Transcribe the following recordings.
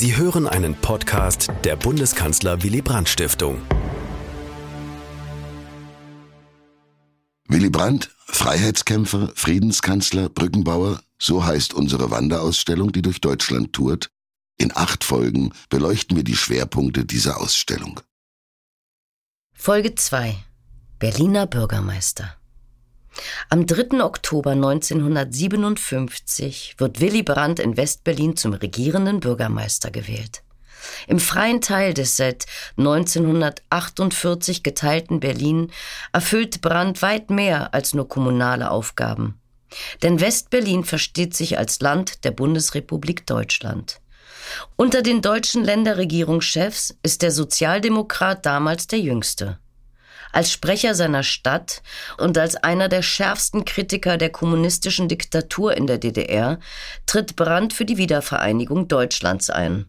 Sie hören einen Podcast der Bundeskanzler Willy Brandt Stiftung. Willy Brandt, Freiheitskämpfer, Friedenskanzler, Brückenbauer, so heißt unsere Wanderausstellung, die durch Deutschland tourt. In acht Folgen beleuchten wir die Schwerpunkte dieser Ausstellung. Folge 2 Berliner Bürgermeister am 3. Oktober 1957 wird Willy Brandt in Westberlin zum regierenden Bürgermeister gewählt. Im freien Teil des seit 1948 geteilten Berlin erfüllt Brandt weit mehr als nur kommunale Aufgaben. Denn Westberlin versteht sich als Land der Bundesrepublik Deutschland. Unter den deutschen Länderregierungschefs ist der Sozialdemokrat damals der jüngste. Als Sprecher seiner Stadt und als einer der schärfsten Kritiker der kommunistischen Diktatur in der DDR tritt Brandt für die Wiedervereinigung Deutschlands ein.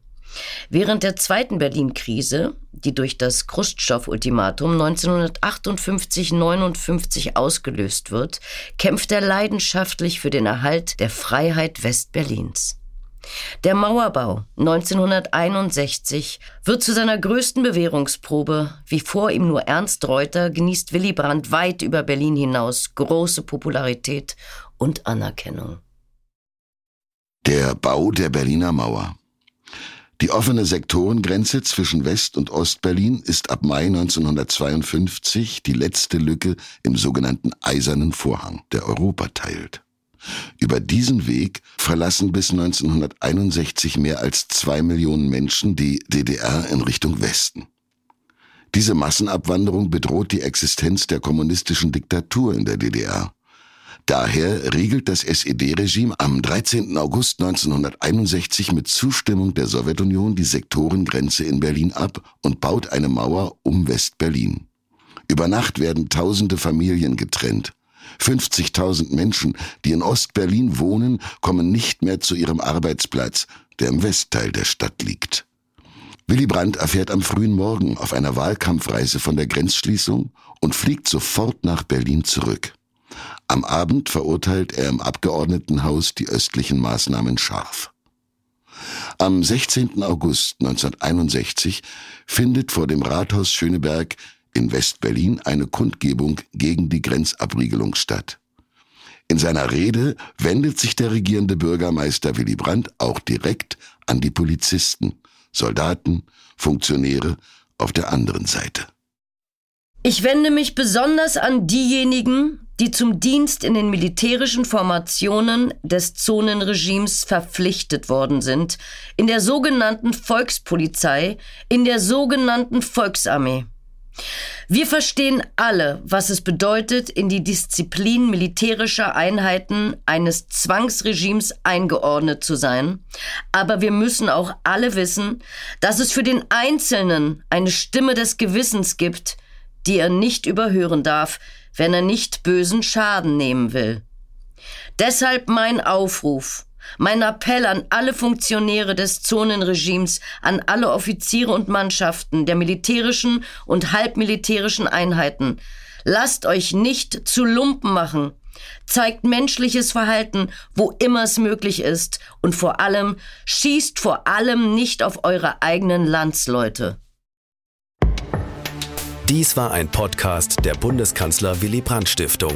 Während der zweiten Berlin-Krise, die durch das Khrushchev-Ultimatum 1958-59 ausgelöst wird, kämpft er leidenschaftlich für den Erhalt der Freiheit Westberlins. Der Mauerbau 1961 wird zu seiner größten Bewährungsprobe. Wie vor ihm nur Ernst Reuter genießt Willy Brandt weit über Berlin hinaus große Popularität und Anerkennung. Der Bau der Berliner Mauer. Die offene Sektorengrenze zwischen West- und Ostberlin ist ab Mai 1952 die letzte Lücke im sogenannten Eisernen Vorhang, der Europa teilt. Über diesen Weg verlassen bis 1961 mehr als zwei Millionen Menschen die DDR in Richtung Westen. Diese Massenabwanderung bedroht die Existenz der kommunistischen Diktatur in der DDR. Daher riegelt das SED-Regime am 13. August 1961 mit Zustimmung der Sowjetunion die Sektorengrenze in Berlin ab und baut eine Mauer um West-Berlin. Über Nacht werden tausende Familien getrennt. 50.000 Menschen, die in Ostberlin wohnen, kommen nicht mehr zu ihrem Arbeitsplatz, der im Westteil der Stadt liegt. Willy Brandt erfährt am frühen Morgen auf einer Wahlkampfreise von der Grenzschließung und fliegt sofort nach Berlin zurück. Am Abend verurteilt er im Abgeordnetenhaus die östlichen Maßnahmen scharf. Am 16. August 1961 findet vor dem Rathaus Schöneberg in West-Berlin eine Kundgebung gegen die Grenzabriegelung statt. In seiner Rede wendet sich der regierende Bürgermeister Willy Brandt auch direkt an die Polizisten, Soldaten, Funktionäre auf der anderen Seite. Ich wende mich besonders an diejenigen, die zum Dienst in den militärischen Formationen des Zonenregimes verpflichtet worden sind, in der sogenannten Volkspolizei, in der sogenannten Volksarmee. Wir verstehen alle, was es bedeutet, in die Disziplin militärischer Einheiten eines Zwangsregimes eingeordnet zu sein. Aber wir müssen auch alle wissen, dass es für den Einzelnen eine Stimme des Gewissens gibt, die er nicht überhören darf, wenn er nicht bösen Schaden nehmen will. Deshalb mein Aufruf, mein Appell an alle Funktionäre des Zonenregimes, an alle Offiziere und Mannschaften der militärischen und halbmilitärischen Einheiten. Lasst euch nicht zu Lumpen machen. Zeigt menschliches Verhalten, wo immer es möglich ist. Und vor allem, schießt vor allem nicht auf eure eigenen Landsleute. Dies war ein Podcast der Bundeskanzler Willy Brandt Stiftung.